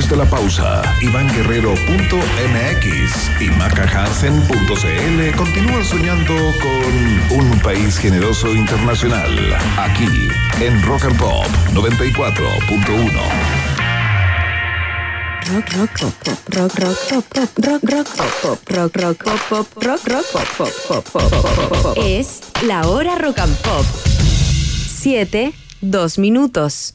Después de la pausa, ivanguerrero.mx y macahansen.cl continúan soñando con un país generoso internacional. Aquí, en Rock and Pop 94.1. Rock, rock, pop, rock, rock, pop, rock, rock, pop, rock, rock, pop, rock, rock, pop, pop, pop, pop. Es la hora rock and pop. 7, 2 minutos.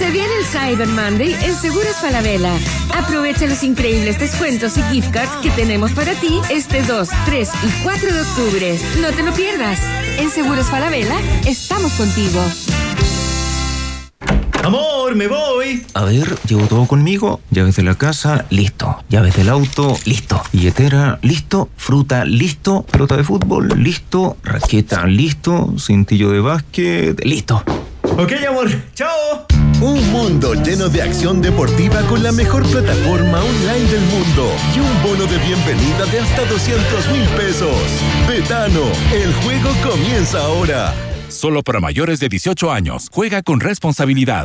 Se viene el Cyber Monday en Seguros Falabella. Aprovecha los increíbles descuentos y gift cards que tenemos para ti este 2, 3 y 4 de octubre. No te lo pierdas. En Seguros Falabella estamos contigo. Amor, me voy. A ver, llevo todo conmigo. Llaves de la casa, listo. Llaves del auto, listo. Billetera, listo. Fruta, listo. Pelota de fútbol, listo. Raqueta, listo. Cintillo de básquet, listo. Ok, amor. Chao. Un mundo lleno de acción deportiva con la mejor plataforma online del mundo y un bono de bienvenida de hasta 200 mil pesos. Betano, el juego comienza ahora. Solo para mayores de 18 años. Juega con responsabilidad.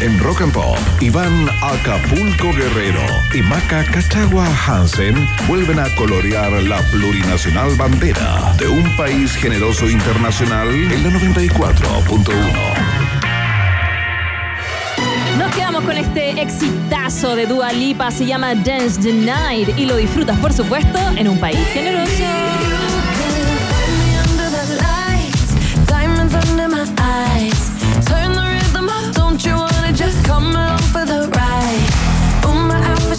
En Rock and Pop, Iván Acapulco Guerrero y Maca Cachagua Hansen vuelven a colorear la plurinacional bandera de un país generoso internacional en la 94.1. Nos quedamos con este exitazo de Dua Lipa, se llama Dance the Night y lo disfrutas por supuesto en un país generoso.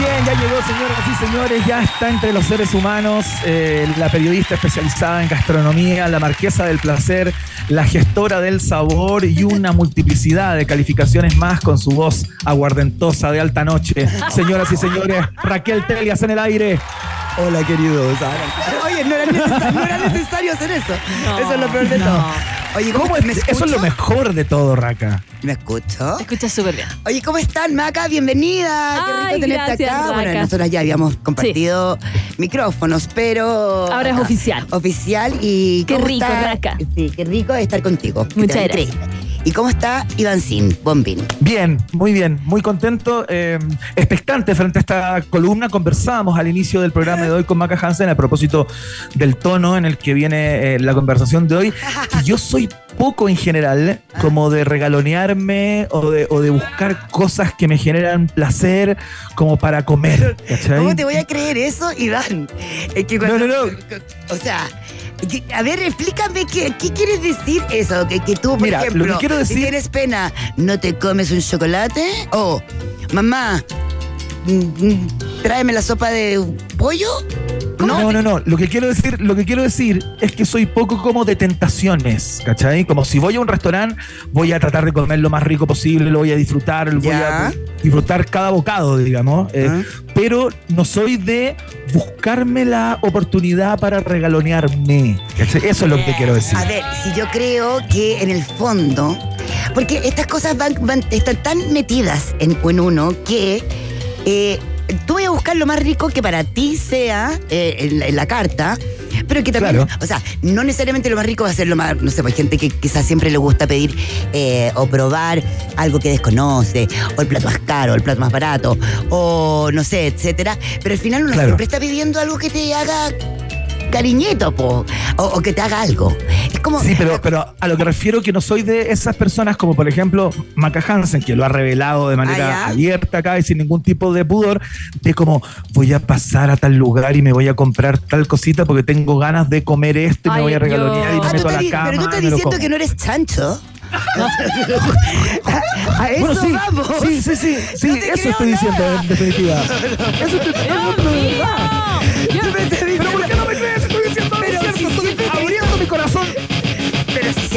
Bien, ya llegó, señoras y señores, ya está entre los seres humanos eh, la periodista especializada en gastronomía, la marquesa del placer, la gestora del sabor y una multiplicidad de calificaciones más con su voz aguardentosa de alta noche. Señoras y señores, Raquel Telias en el aire. Hola, queridos. Oye, no era, necesario, no era necesario hacer eso. eso es lo peor de todo. Oye, ¿cómo, ¿Cómo est- es? ¿me Eso es lo mejor de todo, Raca. ¿Me escucho? Te escuchas súper bien. Oye, ¿cómo están, Maca? Bienvenida. Qué rico Ay, tenerte gracias, acá. Bueno, nosotros ya habíamos compartido micrófonos, pero. Ahora es oficial. Oficial y. Qué ¿cómo rico? Raca. Sí, qué rico estar contigo. Muchas gracias. increíble. ¿Y cómo está Iván Sin, Bombín? Bien, muy bien, muy contento, eh, expectante frente a esta columna. Conversábamos al inicio del programa de hoy con Maca Hansen a propósito del tono en el que viene eh, la conversación de hoy. Yo soy poco en general, como de regalonearme o de, o de buscar cosas que me generan placer como para comer. ¿cachai? ¿Cómo te voy a creer eso, Iván? Es que cuando- No, no, no. O sea. A ver, explícame qué, qué quieres decir eso, que, que tú, por Mira, lo ejemplo, que quiero si decir- tienes pena, ¿no te comes un chocolate? O, mamá, mm, mm, tráeme la sopa de pollo. No, no, no. Lo que quiero decir, lo que quiero decir es que soy poco como de tentaciones, ¿cachai? Como si voy a un restaurante, voy a tratar de comer lo más rico posible, lo voy a disfrutar, voy Ya. a disfrutar cada bocado, digamos. eh, Ah. Pero no soy de buscarme la oportunidad para regalonearme. ¿cachai? Eso es lo que quiero decir. A ver, si yo creo que en el fondo, porque estas cosas van, van- están tan metidas en, en uno que eh, tú vas a buscar lo más rico que para ti sea eh, en, la, en la carta. Pero que también, Claro. o sea, no necesariamente lo más rico va a ser lo más, no sé, pues, hay gente que quizás siempre le gusta pedir eh, o probar algo que desconoce, o el plato más caro, o el plato más barato, o no sé, etcétera. Pero al final uno Claro. siempre está pidiendo algo que te haga cariñito, po, o, o que te haga algo. Es como. Sí, pero, pero a lo que refiero que no soy de esas personas como por ejemplo Maca Hansen, que lo ha revelado de manera Ah, abierta acá y sin ningún tipo de pudor, de como voy a pasar a tal lugar y me voy a comprar tal cosita porque tengo ganas de comer esto y me voy a regalonear yo- y me Ah, meto a la cama. pero tú estás diciendo que no eres chancho. a, a eso Bueno, sí, vamos. sí, sí, sí, sí, No te eso estoy diciendo en definitiva. Eso estoy diciendo de verdad. Yo me Pero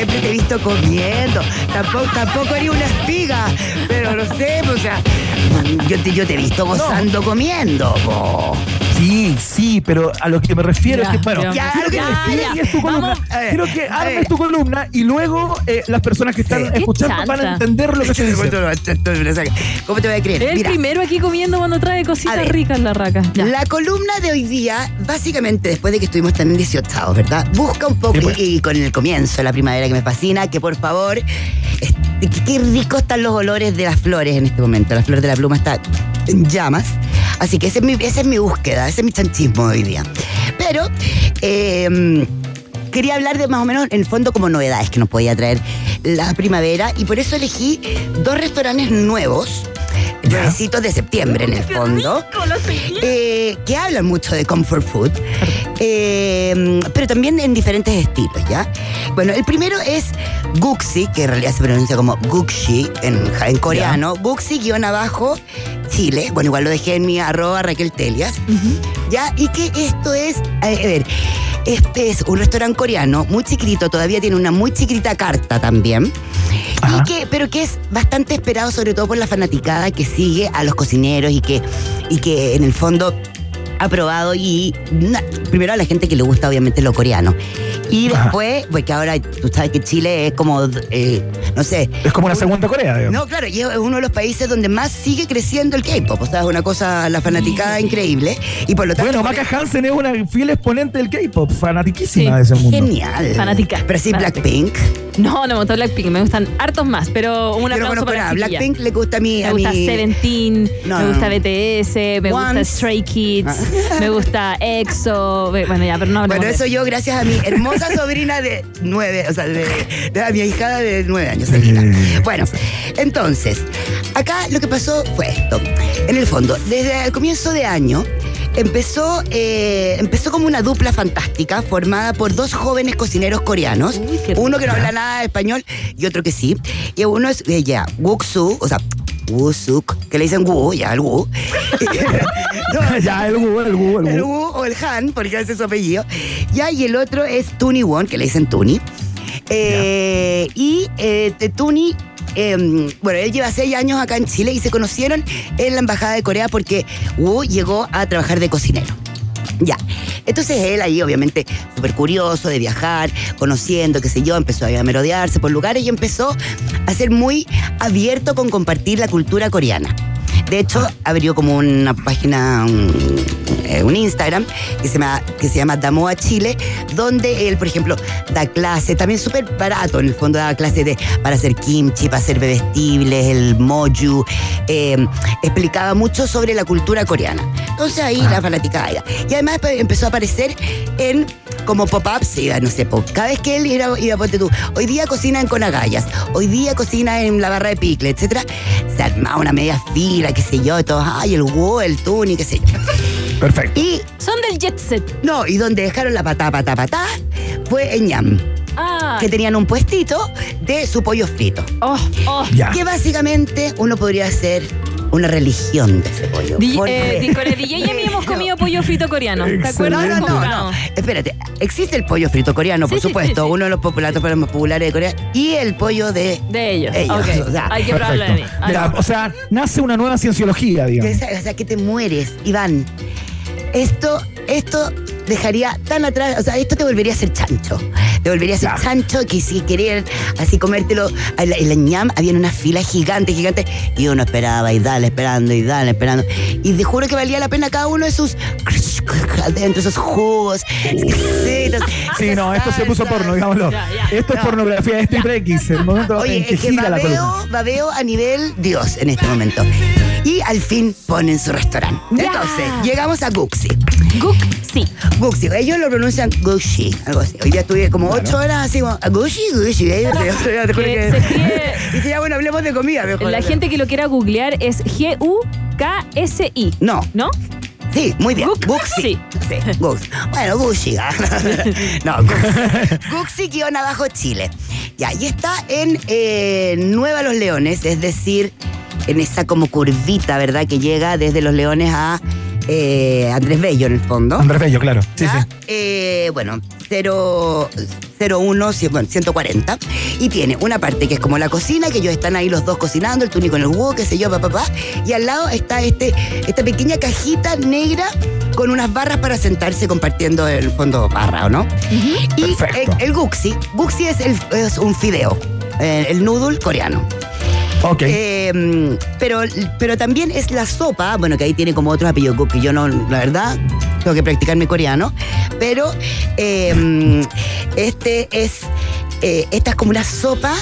siempre te he visto comiendo. Tampoco, tampoco haría una espiga. Pero no sé, o sea, yo te, yo te he visto gozando comiendo. po. Sí, sí, pero a lo que me refiero Ya, es que, bueno, ya, quiero que ya, tu columna. Ver, Quiero que armes tu columna y luego eh, las personas que están. Qué escuchando van a entender lo que estoy diciendo. ¿Cómo te voy a creer? El Mira, primero aquí comiendo cuando trae cositas ver. ricas la raca. Ya. La columna de hoy día, básicamente después de que estuvimos tan 18, ¿verdad? Busca un poco, Sí, pues. y, y con el comienzo de la primavera que me fascina, que por favor, este, qué rico están los olores de las flores en este momento. La flor de la pluma está en llamas. Así que esa es mi, búsqueda, ese es mi chanchismo hoy día. Pero, eh, quería hablar de más o menos, en el fondo, como novedades que nos podía traer la primavera y por eso elegí dos restaurantes nuevos, nuevecitos de septiembre en el fondo, eh, que hablan mucho de comfort food, eh, pero también en diferentes estilos, ¿ya? Bueno, el primero es Guxi, que en realidad se pronuncia como Guxi en, en coreano, Guxi guion abajo Chile, bueno, igual lo dejé en mi arroba Raquel Telias, ¿ya? Y que esto es, a ver, Este es un restaurante coreano muy chiquitito, todavía tiene una muy chiquita carta también. Y que, pero que es bastante esperado, sobre todo por la fanaticada que sigue a los cocineros y que, y que en el fondo ha probado y primero a la gente que le gusta obviamente lo coreano. Y Ajá. después, porque ahora tú sabes que Chile es como, eh, no sé. Es como una segunda Corea, digamos. No, claro, y es uno de los países donde más sigue creciendo el K-pop. O sea, es una cosa, la fanaticada increíble. Y por lo tanto. Bueno, Maca Hansen es una fiel exponente del K-pop, fanatiquísima de ese mundo. Genial. Fanática. Pero sí. Blackpink. No, no me gustó Blackpink, me gustan hartos más, pero un Yo no aplauso conozco para. Blackpink le gusta a mí. Me a gusta mí- Seventeen, No, me gusta no. BTS, me gusta. Stray Kids, Ah. me gusta EXO, bueno ya, pero no Bueno, de eso yo gracias a mi hermosa sobrina de nueve, o sea, de, mi hijada de nueve años, Selena. Bueno, entonces, acá lo que pasó fue esto. En el fondo, desde el comienzo de año, empezó, eh, empezó como una dupla fantástica formada por dos jóvenes cocineros coreanos. uno que no habla nada de español y otro que sí. Y uno es, eh, ya, o sea, Woo-suk, que le dicen Woo, ya, el Woo. ya, el Woo, el Woo, el El Woo. Wu o el Han, porque ese es su apellido. Ya, y el otro es Tuni Won, que le dicen Tuni. Eh, y eh, Tuni, eh, bueno, él lleva seis años acá en Chile y se conocieron en la Embajada de Corea porque Wu llegó a trabajar de cocinero. Ya. Entonces él ahí, obviamente, súper curioso de viajar, conociendo, qué sé yo, empezó a merodearse por lugares y empezó a ser muy abierto con compartir la cultura coreana. De hecho, abrió como una página, eh, un Instagram que se, llama, que se llama Damoa Chile, donde él, por ejemplo, da clases, también súper barato, en el fondo da clases de, para hacer kimchi, para hacer bebestibles, el moju, eh, explicaba mucho sobre la cultura coreana. Entonces ahí la fanaticada. Y además pues, empezó a aparecer en como pop-ups, no sé, pop. cada vez que él iba, iba ponte tú, hoy día cocina con agallas, hoy día cocina en la barra de picle, etcétera, se armaba una media fila, qué sé yo, todos, ay, el Wu, el Tuni, qué sé yo. Perfecto. Y. Son del jet set. No, y donde dejaron la patá, patá, patá, fue en Ñam. Ah. Que tenían un puestito de su pollo frito. Oh, oh. Que básicamente uno podría hacer una religión de ese pollo. Di- Porque- eh, di- con el DJ y a mí hemos comido pollo frito coreano. ¿Te acuerdas? No, no, no, no. Espérate, existe el pollo frito coreano, por Sí, supuesto, sí, sí. uno de los populares más populares de Corea, y el pollo de De ellos. O sea, Hay que probarlo de mí. Ah, Ya, o sea, nace una nueva cienciología, digamos. o sea, que te mueres, Iván. Esto, esto dejaría tan atrás, o sea, esto te volvería a ser chancho. Te volvería a ser chancho que si querían así comértelo, en la, en la ñam había una fila gigante, gigante, y uno esperaba y dale esperando y dale esperando. Y te juro que valía la pena cada uno de sus adentro, esos jugos exquisitos. Sí, no, esto se puso porno, digámoslo. Esto es pornografía, es triple X, el momento Oye, en que es que gira la columna. babeo, babeo a nivel Dios en este momento. Y al fin ponen su restaurante. Entonces, llegamos a Guxi. Guxi. Guxi. Ellos lo pronuncian Guxi, algo así. Hoy día estuve como ocho horas así, como, Guxi, Guxi. Ahí te- te- te juro Que que- se escribe- Dije, ya bueno, hablemos de comida mejor. La gente que lo quiera googlear es G-U-K-S-I. No. ¿No? Sí, muy bien. Guxi. Sí, Guxi. Bueno, Guxi. ah. no, Guxi. Guxi guion abajo Chile. Ya, y está en eh, Nueva Los Leones, es decir, en esa como curvita, ¿verdad? Que llega desde Los Leones a eh, Andrés Bello, en el fondo. Andrés Bello, claro. Sí, sí. Eh, bueno, 0, 01, cien- bueno, 140. Y tiene una parte que es como la cocina, que ellos están ahí los dos cocinando, el Tuni con el huevo, qué sé yo, papá, papá. Y al lado está este, esta pequeña cajita negra con unas barras para sentarse compartiendo el fondo barra, ¿o no? Y el, el guxi, guxi es, el- es un fideo, eh, el noodle coreano. Ok. Eh, pero, pero también es la sopa, bueno, que ahí tiene como otros apellidos que yo no, la verdad, tengo que practicar mi coreano. Pero eh, este es, eh, esta es como una sopa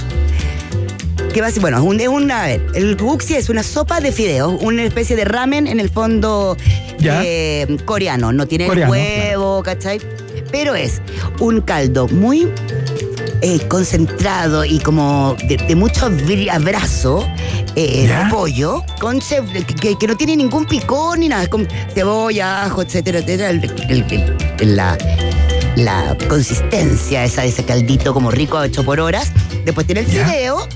que va a ser, bueno, es un- es una, a ver, el guxi es una sopa de fideos, una especie de ramen en el fondo eh, coreano. No tiene Coreano, huevo, ¿cachai? Pero es un caldo muy eh, concentrado y como de, de mucho abrazo eh, de pollo, con que, que no tiene ningún picón ni nada, es con cebolla, ajo, etcétera, etcétera. el- el- el- el- la, la consistencia esa de ese caldito como rico hecho por horas. Después tiene el fideo.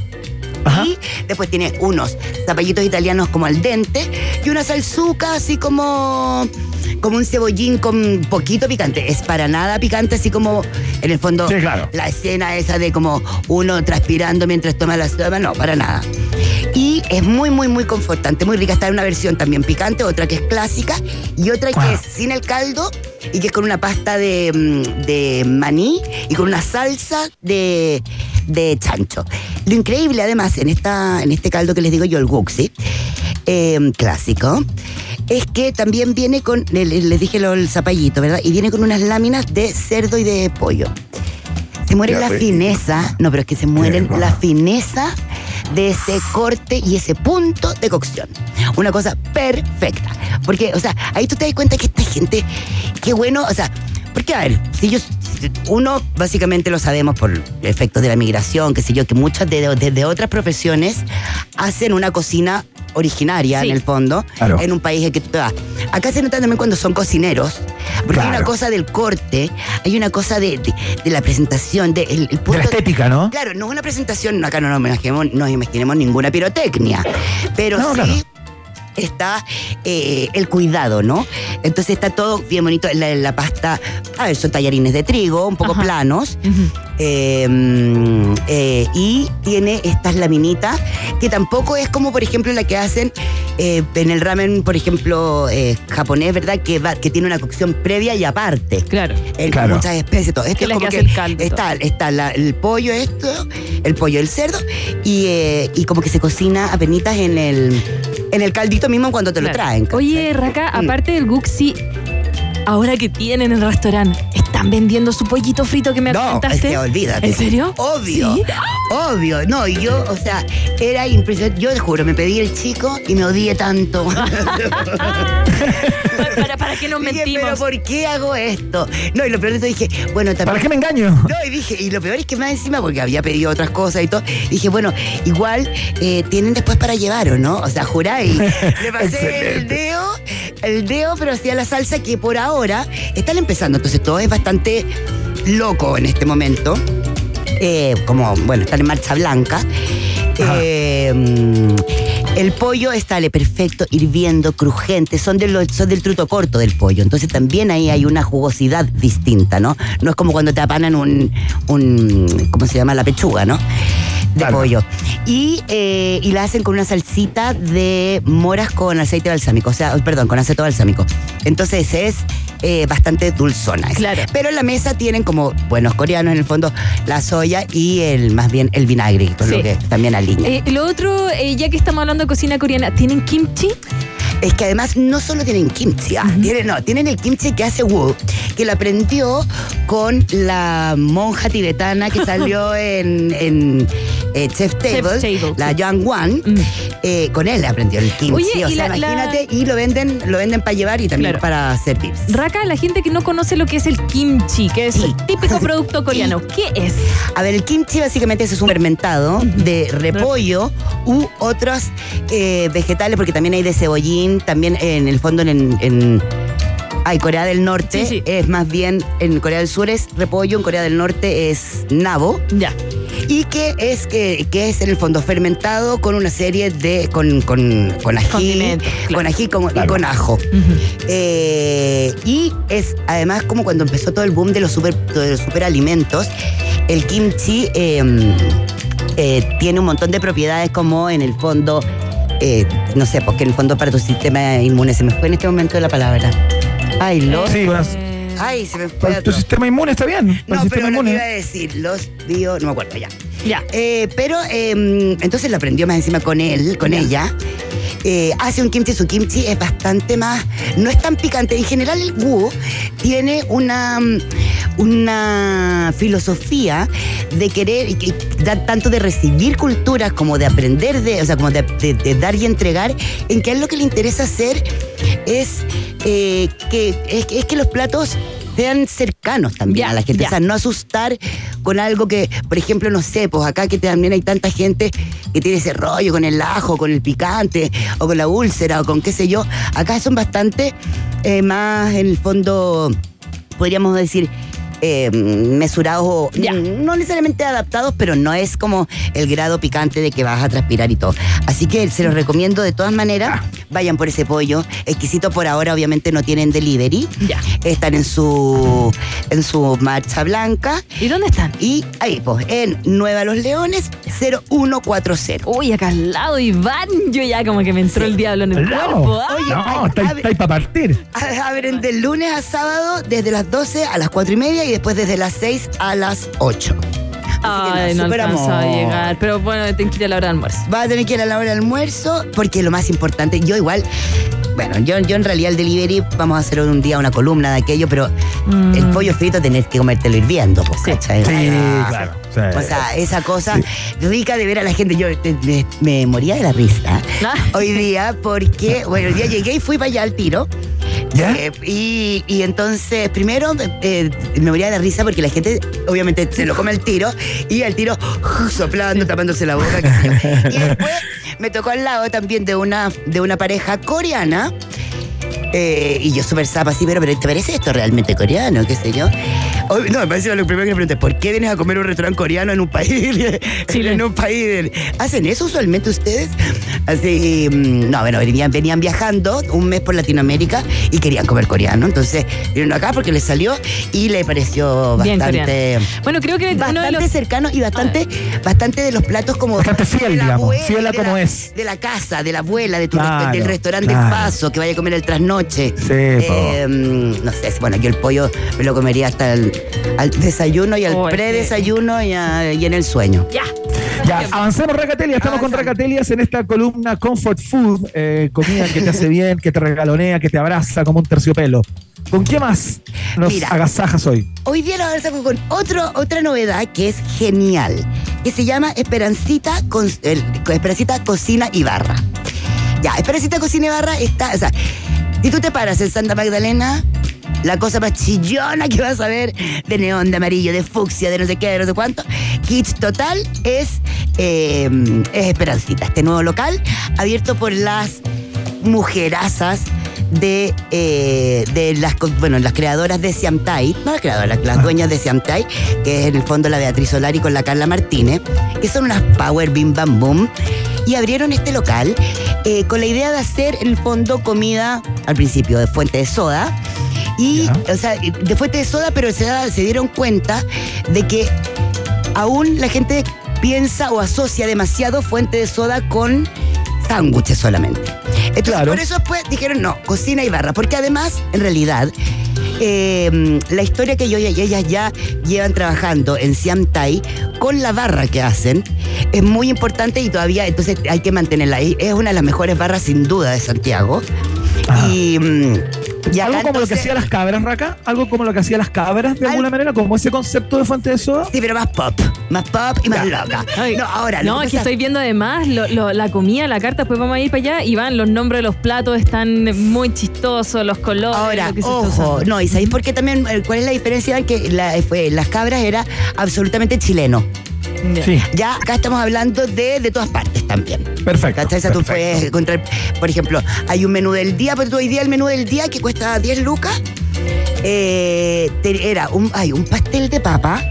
Y después tiene unos zapallitos italianos como al dente y una salsuca así como como un cebollín con poquito picante. Es para nada picante, así como en el fondo Sí, claro. la escena esa de como uno transpirando mientras toma la sopa. No, para nada. Y es muy, muy, muy confortante, muy rica. Está en una versión también picante, otra que es clásica y otra que Ah. es sin el caldo y que es con una pasta de, mm, de maní y con una salsa de, de chancho. Lo increíble, además, en, esta, en este caldo que les digo yo, el guxi, eh, clásico, es que también viene con, le- le- les dije lo, el zapallito, ¿verdad? Y viene con unas láminas de cerdo y de pollo. Se muere la rico. fineza, no, pero es que se mueren la fineza de ese corte y ese punto de cocción. Una cosa perfecta. Porque, o sea, ahí tú te das cuenta que esta gente, qué bueno, o sea, porque a ver, si ellos, uno básicamente lo sabemos por efectos de la migración, que sé yo, que muchas de, de- de otras profesiones hacen una cocina originaria Sí. en el fondo, Claro. en un país en que tú te vas. Acá se nota también cuando son cocineros, porque hay una cosa del corte, hay una cosa de, de- de la presentación, de, el, el De punto la estética, ¿no? Claro, no es una presentación, acá no nos imaginemos, ninguna pirotecnia, pero No, sí claro. Está eh, el cuidado, ¿no? Entonces está todo bien bonito. La, la pasta, a ver, son tallarines de trigo, un poco Ajá. planos, mm, eh, y tiene estas laminitas que tampoco es como, por ejemplo, la que hacen eh, en el ramen, por ejemplo, eh, japonés, ¿verdad? Que, va, que tiene una cocción previa y aparte. Claro. En Claro. muchas especies, todo. Esto Que es como que que caldo está, está la- el pollo esto, el pollo, el cerdo, y, eh, y como que se cocina a penitas en el, en el caldito mismo cuando te lo traen. Oye, Raka, aparte del guxi, ahora que tienen en el restaurante, ¿están vendiendo su pollito frito que me No, comentaste? que olvídate. ¿En serio? Obvio. ¿Sí? Obvio. No, y yo, o sea, era impresionante. Yo te juro, me pedí el chico y me odié tanto. para, para que nos Dije, mentimos. pero ¿por qué hago esto? No, y lo peor de todo dije, bueno, también. ¿Para qué me engaño? No, y dije, y lo peor es que más encima, porque había pedido otras cosas y todo, dije, bueno, igual eh, tienen después para llevar, ¿o no? O sea, juráis. Le pasé el dedo, el dedo, pero hacía la salsa que por ahora están empezando. Entonces todo es bastante loco en este momento. Eh, como, bueno, están en marcha blanca. Eh, el pollo está perfecto, hirviendo, crujiente, son, de lo- son del truto corto del pollo, entonces también ahí hay una jugosidad distinta, ¿no? No es como cuando te apanan un, un ¿cómo se llama? La pechuga, ¿no? De pollo. Y, eh, y la hacen con una salsita de moras con aceite balsámico, o sea, perdón, con aceite balsámico. Entonces es eh, bastante dulzona. esa. Claro. Pero en la mesa tienen como buenos coreanos en el fondo la soya y el más bien el vinagre, con Sí. lo que también alinea. Eh, lo otro, eh, ya que estamos hablando de cocina coreana, ¿tienen kimchi? Es que además no solo tienen kimchi, ah, tienen, no, tienen el kimchi que hace Wu, que lo aprendió con la monja tibetana que salió en, en, eh, Chef Table, Table, la sí. Wan. Mm. eh, con él aprendió el kimchi. Oye, o sea, la- la- imagínate, y lo venden, lo venden para llevar y también Claro. para servir. Raka, la gente que no conoce lo que es el kimchi, que es Sí. el típico producto coreano, ¿qué es? A ver, el kimchi básicamente es un fermentado de repollo u otros eh, vegetales, porque también hay de cebollín, también en el fondo en... en hay Corea del Norte Sí, sí. es más bien, en Corea del Sur es repollo, en Corea del Norte es nabo, Ya. Y que es, que, que es en el fondo fermentado con una serie de, con, con, con ají, claro. con ají con- y con ajo. Eh, y es además como cuando empezó todo el boom de los super, de los superalimentos, el kimchi eh, eh, tiene un montón de propiedades como en el fondo, eh, no sé, porque en el fondo para tu sistema inmune, se me fue en este momento la palabra. Ay. Sí, bueno, Ay, se me fue. para tu sistema inmune está bien. Para No, el pero sistema lo que inmune. iba a decir, los bio, no me acuerdo ya. Ya. Eh, pero eh, entonces lo aprendió más encima con él, con ella. Eh, hace un kimchi, su kimchi es bastante más, no es tan picante. En general el wu tiene una, una filosofía de querer, y da tanto de recibir culturas como de aprender, de, o sea, como de, de- de dar y entregar, en que a él lo que le interesa hacer es, eh, que, es, es que los platos sean cercanos también Ya, a la gente. ya. O sea, no asustar con algo que, por ejemplo, no sé, pues acá que también hay tanta gente que tiene ese rollo con el ajo, con el picante, o con la úlcera, o con qué sé yo. Acá son bastante eh, más, en el fondo, podríamos decir, eh, mesurados o no necesariamente adaptados, pero no es como el grado picante de que vas a transpirar y todo. Así que se los recomiendo de todas maneras. Vayan por ese pollo. Exquisito por ahora, obviamente no tienen delivery. Ya. Están en su en su marcha blanca. ¿Y dónde están? Y ahí, pues, en Nueva Los Leones 0140. Uy, acá al lado, Iván. Yo ya como que me entró el diablo en el No, cuerpo. ¿ah? Oye, no, ay, está, a ver- está ahí para partir. A- Abren del lunes a sábado desde las 12 a las 4 y media y después desde las 6 a las 8. Ay, no super alcanza a amor. llegar. Pero bueno, tengo que ir a la hora de almuerzo. Vas a tener que ir a la hora del almuerzo porque lo más importante, yo igual, bueno, yo, yo en realidad el delivery vamos a hacer un día una columna de aquello, pero Mm. el pollo frito tenés que comértelo hirviendo, pues, ¿cachai? Sí, Ah, claro. Sí. O sea, esa cosa rica de ver a la gente. Yo te- me, me moría de la risa Ah. hoy día porque, bueno, el día llegué y fui para allá al tiro. ¿Ya? Eh, y, y entonces, primero eh, me moría de la risa porque la gente, obviamente, se lo come al tiro y al tiro soplando, tapándose la boca. qué sé yo. Y después me tocó al lado también de una, de una pareja coreana. Eh, y yo súper zapa así, pero, pero ¿te parece esto realmente coreano? ¿Qué sé yo? Oh, no, me parece lo primero que le pregunté, ¿por qué vienes a comer un restaurante coreano en un país? en un país. ¿Hacen eso usualmente ustedes? Así, mm, no, bueno, venían, venían viajando un mes por Latinoamérica y querían comer coreano. Entonces, vinieron acá porque les salió y le pareció Bien bastante. Bueno, creo que uno de Bastante los- cercano y bastante, bastante de los platos como. Bastante fiel, de la digamos, abuela, fiel a de como la- es. De la casa, de la abuela, de tu Claro, del restaurante claro. del paso, que vaya a comer el trasnoche. Sí, po. Eh, no sé, bueno, yo el pollo me lo comería hasta el al desayuno y al Oh, predesayuno y, a- y en el sueño. Ya. Ya, avancemos Racatelia, estamos con Racatelias en esta columna Comfort Food, eh, comida que te hace bien, que te regalonea, que te abraza como un terciopelo. ¿Con qué más nos Mira. agasajas hoy? Hoy día nos avanzamos con otro, otra novedad que es genial, que se llama Esperancita, con, Esperancita Cocina y Barra. Ya, Esperancita Cocina y Barra está, o sea, si tú te paras en Santa Magdalena, la cosa más chillona que vas a ver de neón, de amarillo, de fucsia, de no sé qué, de no sé cuánto, kit total es, eh, es Esperancita, este nuevo local abierto por las mujerazas de, eh, de las, bueno, las creadoras de Siamtai, no las creadoras, las dueñas de Siamtai, que es en el fondo la Beatriz Solari con la Carla Martínez, que son unas power bim bam boom, y abrieron este local eh, con la idea de hacer en el fondo comida, al principio, de fuente de soda, y, o sea, de fuente de soda, pero se, se dieron cuenta de que aún la gente piensa o asocia demasiado fuente de soda con sándwiches solamente. Entonces, Claro. por eso después dijeron, no, cocina y barra, porque además, en realidad, eh, la historia que yo y ellas ya llevan trabajando en Siam Thai con la barra que hacen es muy importante y todavía entonces hay que mantenerla ahí. Es una de las mejores barras sin duda de Santiago. Y, mm, y Algo como lo que hacía las cabras, Raca. Algo como lo que hacía las cabras, de alguna manera, como ese concepto de fuente de soda. Sí, pero más pop. Más pop y más loca. Ay, no, ahora, lo No, es que estoy viendo además lo- lo- la comida, la carta, después vamos a ir para allá y van, los nombres de los platos están muy chistosos, los colores. Ahora, lo que ojo, no, ¿y sabéis por qué también? eh, ¿Cuál es la diferencia? Que la- fue- las cabras era absolutamente chileno. Sí. Ya acá estamos hablando de, de todas partes también. Perfecto. ¿Cachai? Tú puedes encontrar, por ejemplo, hay un menú del día, pero tú hoy día el menú del día que cuesta 10 lucas, eh, era un, hay un pastel de papa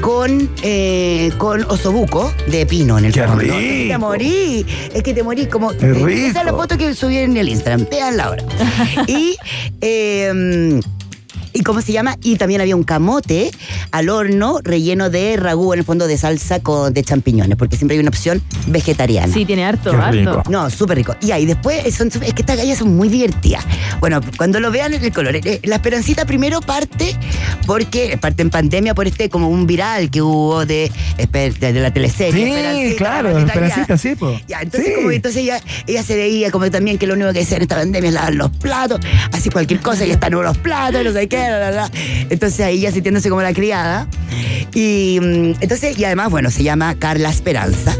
con, eh, con osobuco de pino en el ¡Qué fondo. rico! Es que te morí, es que te morí como... Esa es la foto que subí en el Instagram, veanla ahora. y... eh, ¿Y cómo se llama? Y también había un camote al horno relleno de ragú, en el fondo de salsa con, de champiñones, porque siempre hay una opción vegetariana. Sí, tiene harto, Qué harto. rico. No, súper rico. Y ahí después, son, es que estas gallas son muy divertidas. Bueno, cuando lo vean el color, eh, la esperancita primero parte porque parte en pandemia por este como un viral que hubo de, de, de la teleserie. Sí, Esperancita, claro, Esperancita, sí, po. Ya, entonces Sí. como entonces ella, ella se veía como también que lo único que hacía en esta pandemia es lavar los platos, así cualquier cosa y están los platos, no sé qué, bla, bla. Entonces ahí ella sintiéndose como la criada. Y mm, entonces, y además, bueno, se llama Carla Esperanza.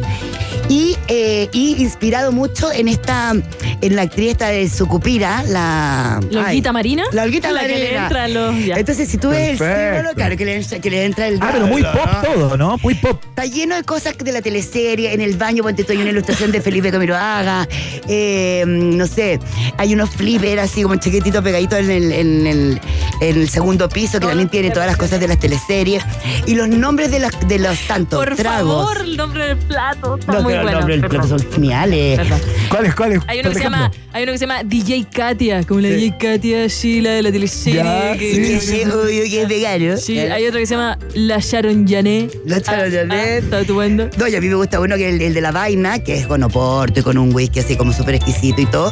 Y, eh, y inspirado mucho en esta, en la actriz esta de Sucupira, la. ¿La Olguita Marina? La Olguita La que le Marina. entra a los- ya. Entonces, si tú ves el símbolo, claro, que le, entra- que le entra el. Ah, pero muy pop todo, ¿no? Muy pop. Está lleno de cosas de la teleserie. En el baño, ponte tú, hay una ilustración de Felipe Camiroaga. Eh, no sé, hay unos flippers así como chiquititos pegaditos en el, en el, en el segundo piso que también tiene todas las cosas de las teleseries. Y los nombres de, las, de los tantos Por tragos. favor, el nombre del plato está muy pero bueno. los nombres del plato son geniales. ¿Cuáles, cuáles? Hay uno, que se llama, hay uno que se llama DJ Katia, como la DJ Katia Sheila de la teleserie. Que- sí, obvio que es vegano. Sí, hay otro que se llama La Sharon Janet. La Sharon Ah, Janet. ah, ¿Está tatuando? No, y a mí me gusta uno que es el, de la vaina, que es con oporto y con un whisky así como súper exquisito y todo.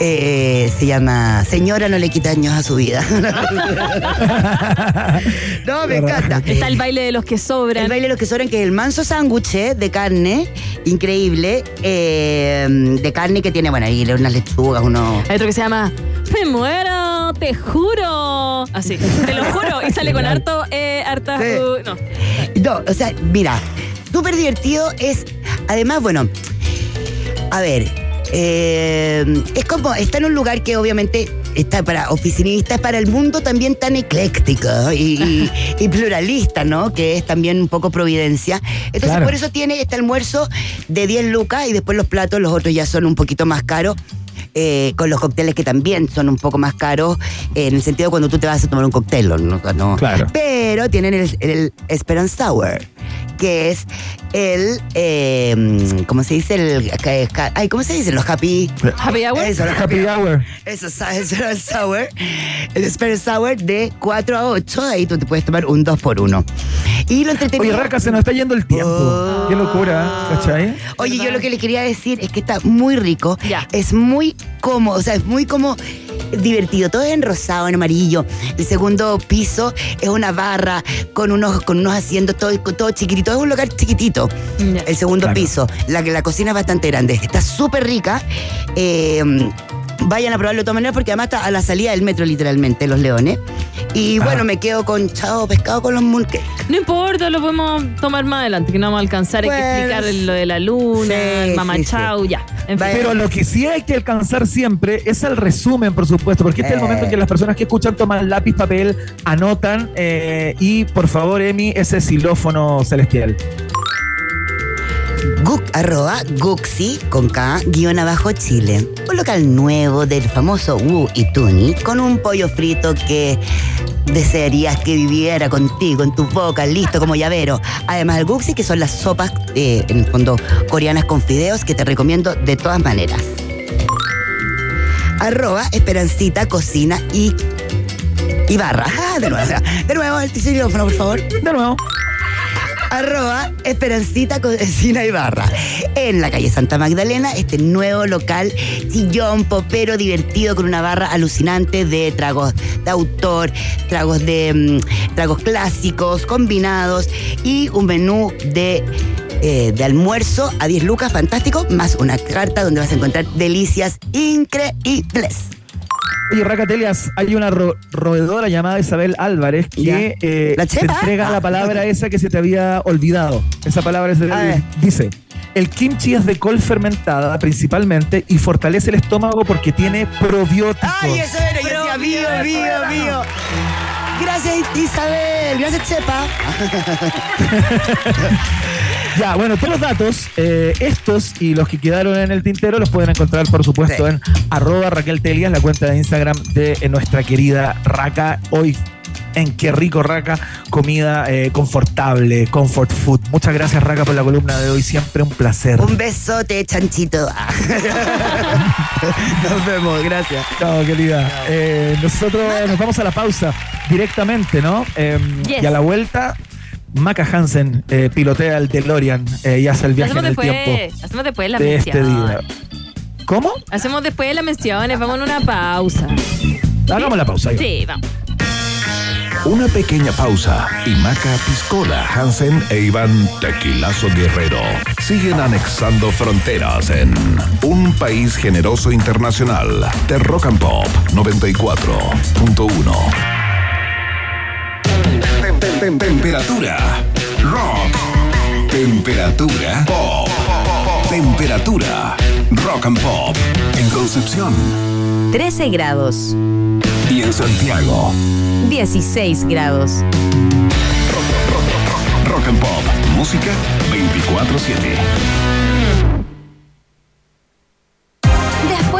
Eh, se llama Señora no le quita años a su vida. no, me encanta. Está el baile de los que sobran. El baile de los que sobran, que es el manso sándwich de carne, increíble, eh, de carne que tiene, bueno, ahí unas lechugas, unos... Hay otro que se llama Me muero, te juro. Así, te lo juro. Y sale con harto, eh, harta. Sí. uh, no. No, o sea, mira, súper divertido es, además, bueno, a ver, eh, es como, está en un lugar que obviamente está para oficinistas, para el mundo también tan ecléctico y, y- y pluralista, ¿no? Que es también un poco providencia. Entonces, Claro. por eso tiene este almuerzo de 10 lucas y después los platos, los otros ya son un poquito más caros. eh, con los cócteles que también son un poco más caros, eh, en el sentido cuando tú te vas a tomar un cóctel, ¿no? no Claro. pero tienen el, el Esperance Sour, que es el, eh, ¿cómo se dice? El, ca- ay, ¿cómo se dice? Los happy... Happy hour. Eso, los Happy hour. Eso, sa- Esperance Sour. El Esperance Sour de 4 a 8, ahí tú te puedes tomar un 2 por 1 Y lo entretenido... Oye, Raca, se nos está yendo el tiempo. Qué locura, ¿cachai? Oye, yo lo que le quería decir es que está muy rico, Ya. es muy cómodo, o sea, es muy como divertido, todo es en rosado, en amarillo. El segundo piso es una barra con unos, con unos asientos todo, todo chiquitito, es un lugar chiquitito. El segundo Claro. piso, la, la cocina es bastante grande, está súper rica. Eh, vayan a probarlo de todas maneras porque además está a la salida del metro literalmente, Los Leones. Y Ah. bueno, me quedo con chao pescado con los mooncakes. No importa, lo podemos tomar más adelante, que no vamos a alcanzar. Hay Bueno, que explicar lo de la luna, sí, el mamá sí, sí. chau, ya. En fin. Vaya. Pero lo que sí hay que alcanzar siempre es el resumen, por supuesto, porque este es el Eh. momento en que las personas que escuchan toman lápiz, papel, anotan eh, y por favor, Emi, ese xilófono celestial. Guk, arroba Guxi con K, guion abajo Chile. Un local nuevo del famoso Wu y Tuni con un pollo frito que desearías que viviera contigo en tu boca, listo como llavero. Además el Guxi, que son las sopas, eh, en el fondo, coreanas con fideos que te recomiendo de todas maneras. Arroba Esperancita Cocina y. Y barra. Ah, de nuevo, de nuevo el por favor De nuevo. Arroba Esperancita Cocina y Barra. En la calle Santa Magdalena, este nuevo local, sillón, popero, divertido, con una barra alucinante de tragos de autor, tragos de mm, tragos clásicos, combinados y un menú de. eh, de almuerzo a 10 lucas, fantástico, más una carta donde vas a encontrar delicias increíbles. Oye, Racatelias, hay una ro- roedora llamada Isabel Álvarez que eh, ¿La te entrega la palabra esa que se te había olvidado. Esa palabra es de- A ver. dice. El kimchi es de col fermentada principalmente y fortalece el estómago porque tiene probióticos. Ay, eso era, yo decía, mío, mío, mío. Gracias, Isabel. Gracias, Chepa. Ya, bueno, todos los datos, eh, estos y los que quedaron en el tintero, los pueden encontrar, por supuesto, Sí. en arroba Raquel Telias, la cuenta de Instagram de eh, nuestra querida Raca. Hoy en Qué Rico Raca, comida eh, confortable, comfort food. Muchas gracias, Raca, por la columna de hoy. Siempre un placer. Un besote, chanchito. Nos vemos, gracias. Chao, querida. Eh, nosotros nos vamos a la pausa directamente, ¿no? Eh, Yes. Y a la vuelta, Maca Hansen eh, pilotea el DeLorean eh, y hace el viaje hacemos en el después. tiempo Hacemos después la de este mención. día. ¿Cómo? Hacemos después las menciones. Vamos en una pausa. Hagamos la pausa. Sí, vamos. Una pequeña pausa y Maca Piscola, Hansen e Iván Tequilazo Guerrero siguen anexando fronteras en un país generoso internacional de Rock and Pop 94.1. Tem- tem- tem- Temperatura rock. Temperatura pop. Temperatura. Rock and Pop. En Concepción 13 grados. y en Santiago. 16 grados. Rock and Pop. Música 24-7.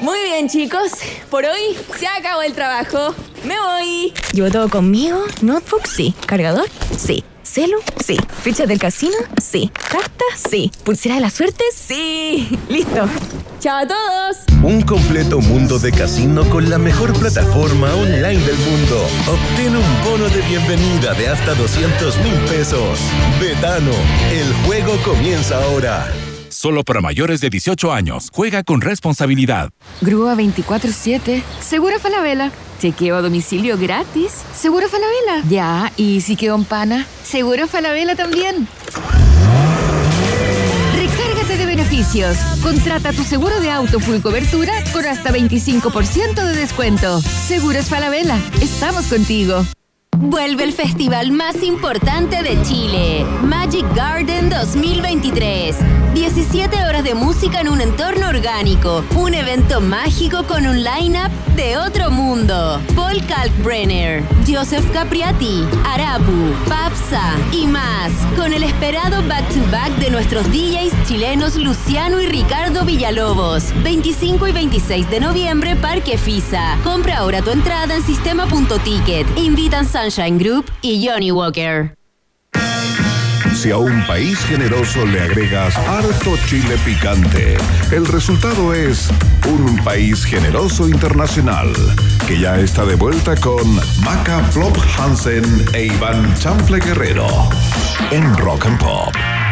Muy bien, chicos. Por hoy se acabó el trabajo. Me voy. ¿Llevo todo conmigo? ¿Notebook? Sí. ¿Cargador? Sí. ¿Celu? Sí. ¿Ficha del casino? Sí. ¿Carta? Sí. ¿Pulsera de la suerte? Sí. Listo. Chao a todos. Un completo mundo de casino con la mejor plataforma online del mundo. Obtén un bono de bienvenida de hasta 200 mil pesos. Betano, el juego comienza ahora. Solo para mayores de 18 años. Juega con responsabilidad. Grúa 24-7. Seguro Falabella. Chequeo a domicilio gratis. Seguro Falabella. Ya, y si quedó en pana. Seguro Falabella también. Recárgate de beneficios. Contrata tu seguro de auto full cobertura con hasta 25% de descuento. Seguros Falabella. Estamos contigo. Vuelve el festival más importante de Chile, Magic Garden 2023. 17 horas de música en un entorno orgánico, un evento mágico con un line-up de otro mundo. Paul Kalkbrenner, Joseph Capriati, Arapu, Papsa y más, con el esperado back-to-back de nuestros DJs chilenos Luciano y Ricardo Villalobos. 25 y 26 de noviembre, Parque Fisa. Compra ahora tu entrada en sistema.ticket. Invitan Sunshine Group y Johnny Walker. Si a un país generoso le agregas harto chile picante, el resultado es un país generoso internacional que ya está de vuelta con Maca Flop Hansen e Iván Chanfle Guerrero en Rock and Pop.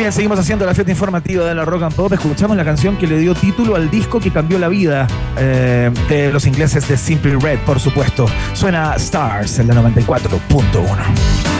Bien, seguimos haciendo la fiesta informativa de la Rock and Pop. Escuchamos la canción que le dio título al disco que cambió la vida eh, de los ingleses de Simply Red, por supuesto. Suena Stars en la 94.1.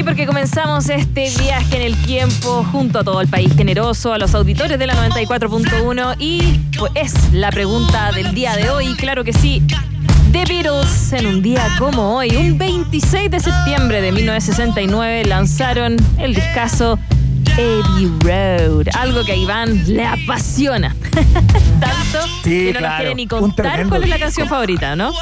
Sí, porque comenzamos este viaje en el tiempo junto a todo el país generoso, a los auditores de la 94.1 y pues es la pregunta del día de hoy, claro que sí. The Beatles, en un día como hoy, un 26 de septiembre de 1969, lanzaron el discazo Abbey Road, algo que a Iván le apasiona. Tanto Sí, que no nos claro, quiere ni contar cuál es la disco. canción favorita, ¿no?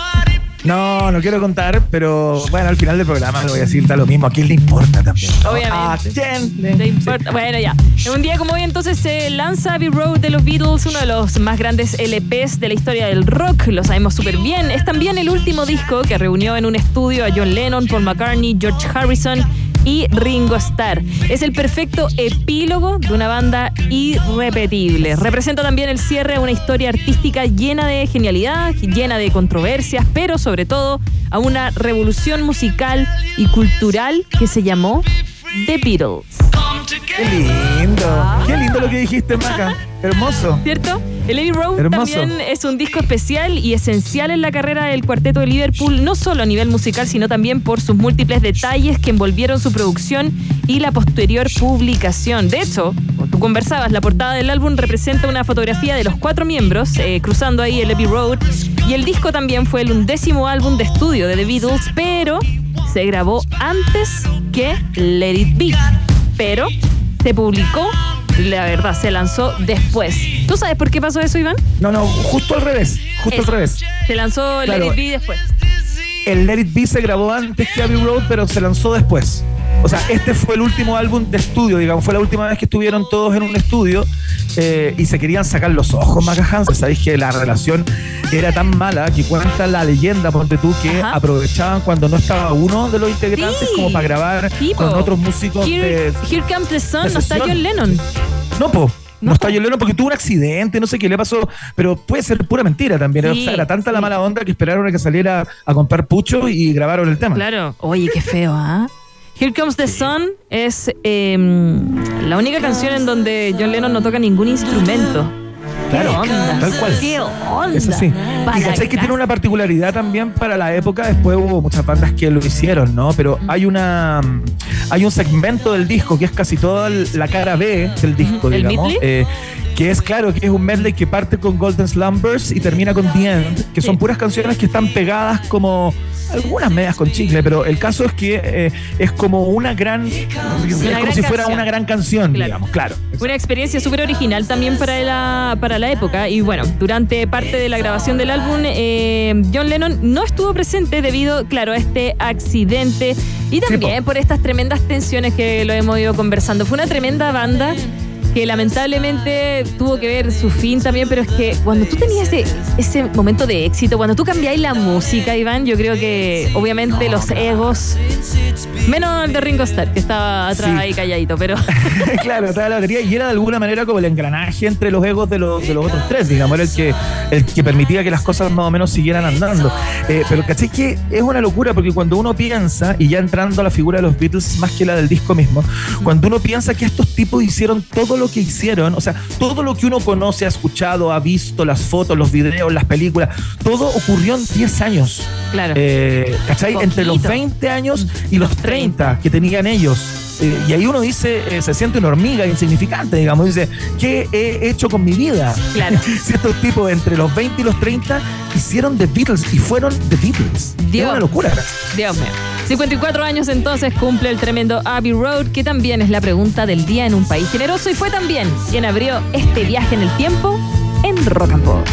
No, no quiero contar, pero bueno, al final del programa lo voy a decir, da lo mismo. ¿A quién le importa también? ¿no? ¿A Obviamente. quién ¿Te importa? Bueno, ya. En un día como hoy, entonces se lanza Abbey Road de los Beatles, uno de los más grandes LPs de la historia del rock. Lo sabemos súper bien. Es también el último disco que reunió en un estudio a John Lennon, Paul McCartney, George Harrison y Ringo Starr. Es el perfecto epílogo de una banda irrepetible. Representa también el cierre a una historia artística llena de genialidad, llena de controversias, pero sobre todo a una revolución musical y cultural que se llamó The Beatles. Qué lindo. Qué lindo lo que dijiste, Maca. Hermoso. ¿Cierto? El Abbey Road Hermoso. también es un disco especial y esencial en la carrera del cuarteto de Liverpool, no solo a nivel musical, sino también por sus múltiples detalles que envolvieron su producción y la posterior publicación. De hecho, tú conversabas, la portada del álbum representa una fotografía de los cuatro miembros eh, cruzando ahí el Abbey Road y el disco también fue el undécimo álbum de estudio de The Beatles, pero se grabó antes que Let It Be. Pero se publicó, la verdad, se lanzó después. ¿Tú sabes por qué pasó eso, Iván? No, no, justo al revés. Justo Eso. al revés. Se lanzó Claro. Let It Be después. El Let It Be se grabó antes que Abbey Road, pero se lanzó después. O sea, este fue el último álbum de estudio, digamos, fue la última vez que estuvieron todos en un estudio eh, y se querían sacar los ojos, Maca Hansen. Sabéis que la relación era tan mala que cuenta la leyenda, ponte tú, que aprovechaban cuando no estaba uno de los integrantes Sí. como para grabar con otros músicos Here, de, Here Comes the Sun, no está sesión. John Lennon. No, po. No, está John Lennon porque tuvo un accidente, no sé qué le pasó, pero puede ser pura mentira también. Sí, o sea, era tanta la mala onda que esperaron a que saliera a comprar pucho y grabaron el tema. Claro. Oye, qué feo, ¿ah? Here Comes the Sun es eh, la única canción en donde John Lennon no toca ningún instrumento. Claro, ¿Qué onda? tal cual. ¿Qué onda? Es así. Y cachai que tiene una particularidad también para la época. Después hubo muchas bandas que lo hicieron, ¿no? Pero hay una hay un segmento del disco que es casi toda la cara B del disco, ¿El digamos. eh, que es claro que es un medley que parte con Golden Slumbers y termina con The End, que son puras canciones que están pegadas como algunas medias con chicle, pero el caso es que eh, es como una gran es como gran si fuera canción. una gran canción, Claro. digamos, claro. Una experiencia súper original también para la, para la época. Y bueno, durante parte de la grabación del álbum, eh, John Lennon no estuvo presente debido, claro, a este accidente y también por estas tremendas tensiones que lo hemos ido conversando. Fue una tremenda banda que lamentablemente tuvo que ver su fin también, pero es que cuando tú tenías ese, ese momento de éxito, cuando tú cambiáis la música, Iván, yo creo que obviamente los egos, menos el de Ringo Starr, que estaba atrás Sí. ahí calladito, pero... claro, estaba la batería y era de alguna manera como el engranaje entre los egos de los, de los otros tres, digamos, era el que, el que permitía que las cosas más o menos siguieran andando. Eh, pero caché que es una locura porque cuando uno piensa, y ya entrando a la figura de los Beatles más que la del disco mismo, cuando uno piensa que estos tipos hicieron todo lo que hicieron, o sea, todo lo que uno conoce, ha escuchado, ha visto, las fotos, los videos, las películas, todo ocurrió en 10 años. Claro. Eh, ¿Cachai? Entre los Poquito. 20 años y los 30 que tenían ellos. Eh, y ahí uno dice, eh, se siente una hormiga insignificante, digamos. Dice, ¿qué he hecho con mi vida? Claro. si estos tipos entre los 20 y los 30 hicieron The Beatles y fueron The Beatles. Dios. Es una locura. Dios mío. 54 años entonces cumple el tremendo Abbey Road, que también es la pregunta del día en un país generoso y fue también quien abrió este viaje en el tiempo en Rock and Pop.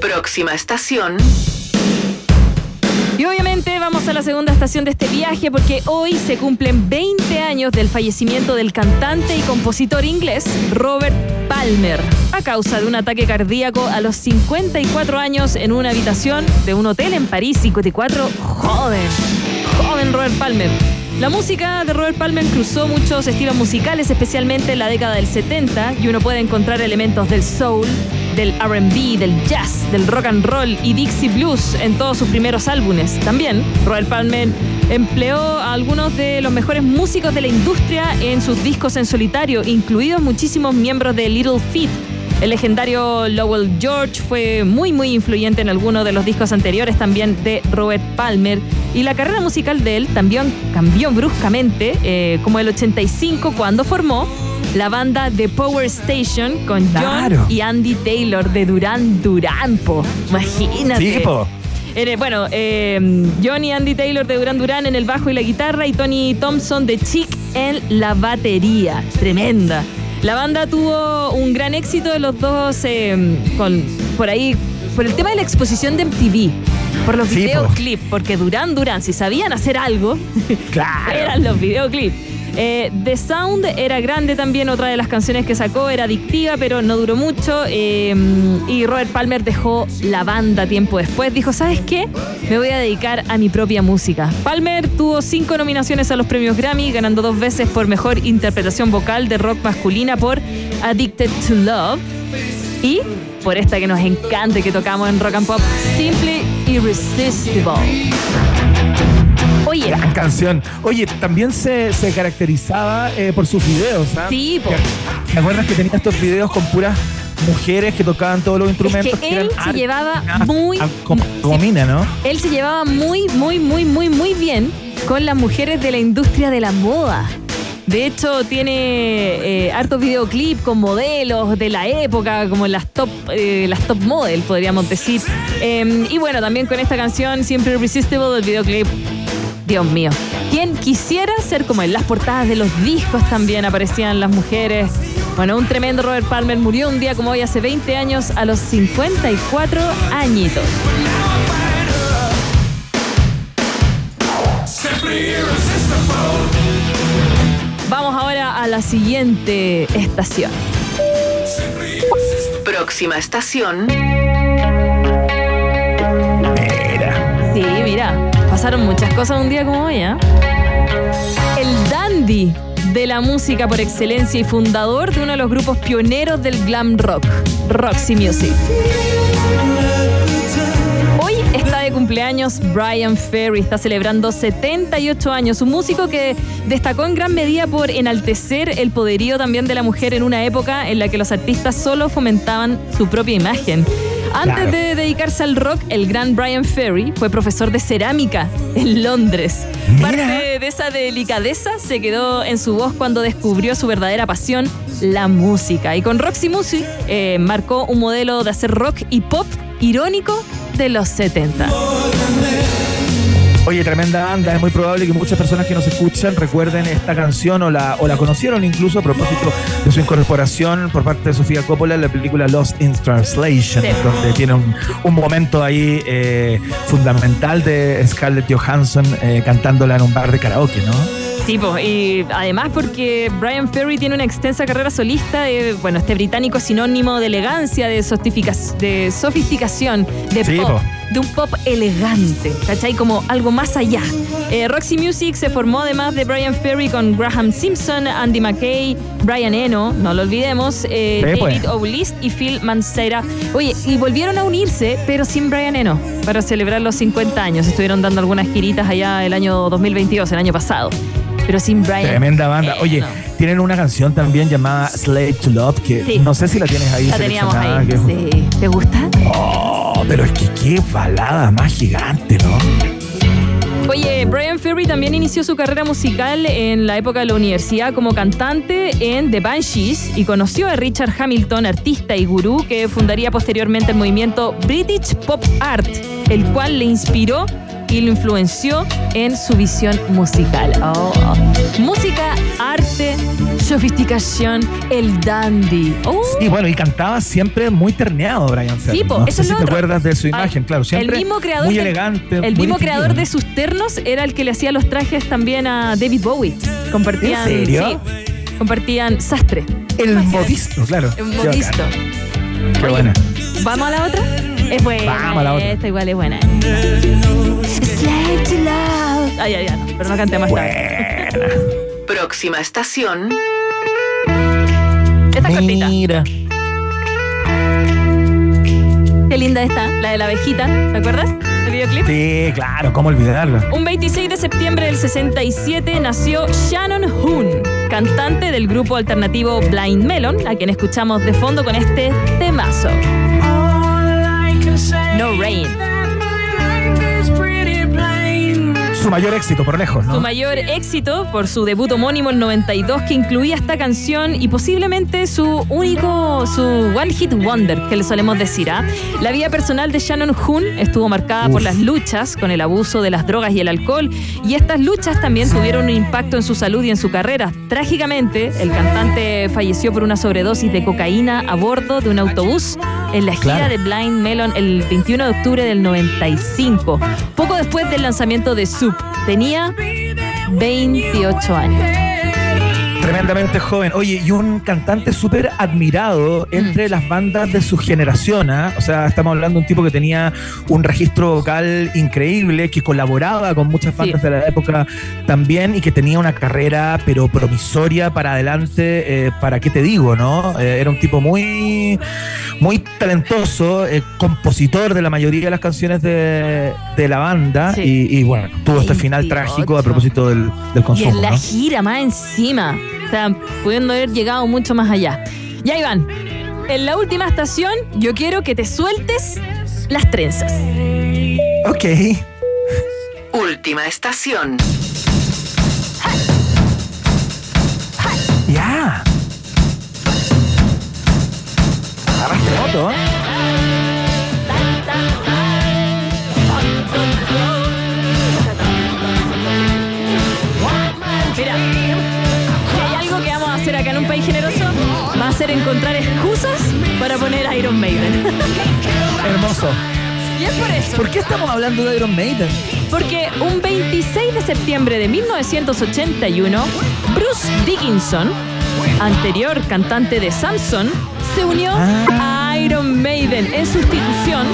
Próxima estación. Y obviamente vamos a la segunda estación de este viaje porque hoy se cumplen 20 años del fallecimiento del cantante y compositor inglés Robert Palmer a causa de un ataque cardíaco a los 54 años en una habitación de un hotel en París. 54, joven, joven Robert Palmer. La música de Robert Palmer cruzó muchos estilos musicales, especialmente en la década del 70, y uno puede encontrar elementos del soul, del RB, del jazz, del rock and roll y Dixie Blues en todos sus primeros álbumes. También, Robert Palmer empleó a algunos de los mejores músicos de la industria en sus discos en solitario, incluidos muchísimos miembros de Little Feat. El legendario Lowell George fue muy muy influyente en algunos de los discos anteriores también de Robert Palmer y la carrera musical de él también cambió bruscamente eh, como el 85 cuando formó la banda The Power Station con John Claro. y Andy Taylor de Duran Duran, po. Imagínate. Sí, po. Eh, bueno, eh, John y Andy Taylor de Duran Duran en el bajo y la guitarra y Tony Thompson de Chic en la batería. Tremenda. La banda tuvo un gran éxito de los dos eh, con, por ahí, por el tema de la exposición de MTV, por los Sí, po. videoclips, porque Duran Duran, si sabían hacer algo, eran los videoclips. Eh, The Sound era grande también, otra de las canciones que sacó era adictiva, pero no duró mucho. eh, y Robert Palmer dejó la banda tiempo después. Dijo, ¿sabes qué? Me voy a dedicar a mi propia música. Palmer tuvo cinco nominaciones a los premios Grammy, ganando dos veces por mejor interpretación vocal de rock masculina por Addicted to Love. Y por esta que nos encanta que tocamos en Rock and Pop, Simply Irresistible. Oye, Gran canción. Oye, también se, se caracterizaba eh, por sus videos. ¿ah? Sí, po. ¿Te acuerdas que tenía estos videos con puras mujeres que tocaban todos los es instrumentos? que eran él se llevaba ah, muy, ah, como, como mina, ¿no? él se llevaba muy, muy, muy, muy, muy bien con las mujeres de la industria de la moda. De hecho, tiene eh, hartos videoclips con modelos de la época, como las top, eh, las top model, podríamos decir. Eh, y bueno, también con esta canción, Siempre Irresistible, el videoclip. Dios mío. ¿Quién quisiera ser como él? Las portadas de los discos también aparecían las mujeres. Bueno, un tremendo Robert Palmer murió un día como hoy hace 20 años a los 54 añitos. Vamos ahora a la siguiente estación. Próxima estación. Sí, mira, pasaron muchas cosas un día como hoy, ¿eh? El dandy de la música por excelencia y fundador de uno de los grupos pioneros del glam rock, Roxy Music. Hoy está de cumpleaños Brian Ferry, está celebrando 78 años, un músico que destacó en gran medida por enaltecer el poderío también de la mujer en una época en la que los artistas solo fomentaban su propia imagen. Antes Claro. de dedicarse al rock, el gran Brian Ferry fue profesor de cerámica en Londres. Parte de esa delicadeza se quedó en su voz cuando descubrió su verdadera pasión, la música. Y con Roxy Music eh, marcó un modelo de hacer rock y pop irónico de los 70. Oye, tremenda banda. Es muy probable que muchas personas que nos escuchan recuerden esta canción o la, o la conocieron incluso a propósito de su incorporación por parte de Sofía Coppola en la película Lost in Translation, Sí. donde tiene un, un momento ahí eh, fundamental de Scarlett Johansson eh, cantándola en un bar de karaoke, ¿no? Sí, po, y además porque Brian Ferry tiene una extensa carrera solista, de, bueno, este británico sinónimo de elegancia, de, de sofisticación, de Sí, pop, po. De un pop elegante, ¿cachai? Como algo más allá. Eh, Roxy Music se formó además de Brian Ferry con Graham Simpson, Andy McKay, Brian Eno, no lo olvidemos, eh, Sí, pues. David O'List y Phil Mancera. Oye, y volvieron a unirse, pero sin Brian Eno, para celebrar los 50 años. Estuvieron dando algunas giritas allá el año 2022, el año pasado. Pero sin Brian. Tremenda banda. Oye. Tienen una canción también llamada Slave to Love, que Sí. no sé si la tienes ahí La teníamos ahí. que Sí. ¿Te gusta? Oh, pero es que qué balada más gigante, ¿no? Oye, Brian Ferry también inició su carrera musical en la época de la universidad como cantante en The Banshees y conoció a Richard Hamilton, artista y gurú que fundaría posteriormente el movimiento British Pop Art, el cual le inspiró y lo influenció en su visión musical. Oh. Música, arte, sofisticación, el dandy. Oh. Y bueno, y cantaba siempre muy terneado Brian Ferry. Sí, po, no eso sé es si lo te otro. acuerdas de su imagen, claro, siempre el mismo creador muy elegante. El muy mismo creador de sus ternos era el que le hacía los trajes también a David Bowie. Compartían, ¿En serio? sí, compartían sastre. El modisto, claro. El modisto. Qué buena. ¿Vamos a la otra? Es buena. Vamos a la otra. Esta igual es buena. Ay, ay, ay, no, pero no cantemos esta. Próxima estación. Esta es cortita. Mira. Qué linda esta, la de la abejita. ¿Te acuerdas? El videoclip. Sí, claro, ¿cómo olvidarla? Un 26 de septiembre del 67 nació Shannon Hoon, cantante del grupo alternativo Blind Melon, a quien escuchamos de fondo con este temazo. No Rain. Su mayor éxito, por lejos, ¿no? Su mayor éxito por su debut homónimo el 92 que incluía esta canción y posiblemente su único, su One Hit Wonder, que le solemos decir. ¿ah? La vida personal de Shannon Hoon estuvo marcada por las luchas con el abuso de las drogas y el alcohol y estas luchas también tuvieron un impacto en su salud y en su carrera. Trágicamente, el cantante falleció por una sobredosis de cocaína a bordo de un autobús en la gira Claro. de Blind Melon el 21 de octubre del 95, poco después del lanzamiento de Soup. Tenía 28 años. Tremendamente joven. Oye, y un cantante súper admirado entre las bandas de su generación. ¿ah? O sea, estamos hablando de un tipo que tenía un registro vocal increíble, que colaboraba con muchas bandas de la época también y que tenía una carrera, pero promisoria para adelante. eh, ¿Para qué te digo, no? Eh, era un tipo muy, muy talentoso, eh, compositor de la mayoría de las canciones de, de la banda. Y, y bueno, tuvo este final 28. trágico a propósito del, del Y consumo. en la ¿no? gira más encima. Sea, pudiendo haber llegado mucho más allá. Ya, Iván, en la última estación yo quiero que te sueltes las trenzas. Ok. Última estación. Ya. Agarraste moto, ¿eh? Encontrar excusas para poner Iron Maiden. Hermoso. Y es por eso. ¿Por qué estamos hablando de Iron Maiden? Porque un 26 de septiembre de 1981, Bruce Dickinson, anterior cantante de Samson, se unió a Iron Maiden en sustitución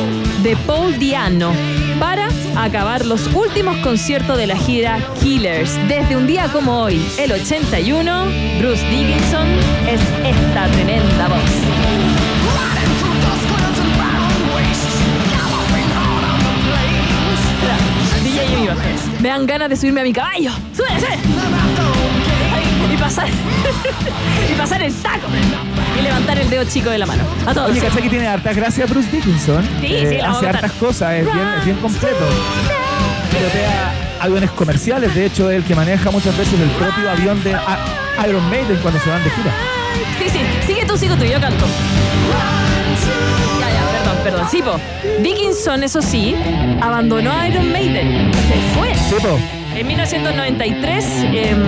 de Paul Diano para acabar los últimos conciertos de la gira Killers. Desde un día como hoy, el 81, Bruce Dickinson es esta tremenda voz. Me dan ganas de subirme a mi caballo. ¡Súbese! Y pasar. y pasar el taco. Levantar el dedo chico de la mano. A todos. Oye, ¿cachai que tiene hartas gracias Bruce Dickinson? Sí, Eh, sí, la Hace hartas cosas, es bien, es bien completo. Pilotea aviones comerciales, de hecho, es el que maneja muchas veces el propio avión de Iron Maiden cuando se van de gira. Sí, sí. Sigue tú, sigue tú. Yo canto. Ya, ya, perdón, perdón. Sí, po. Dickinson, eso sí, abandonó a Iron Maiden. Se fue. En 1993, em,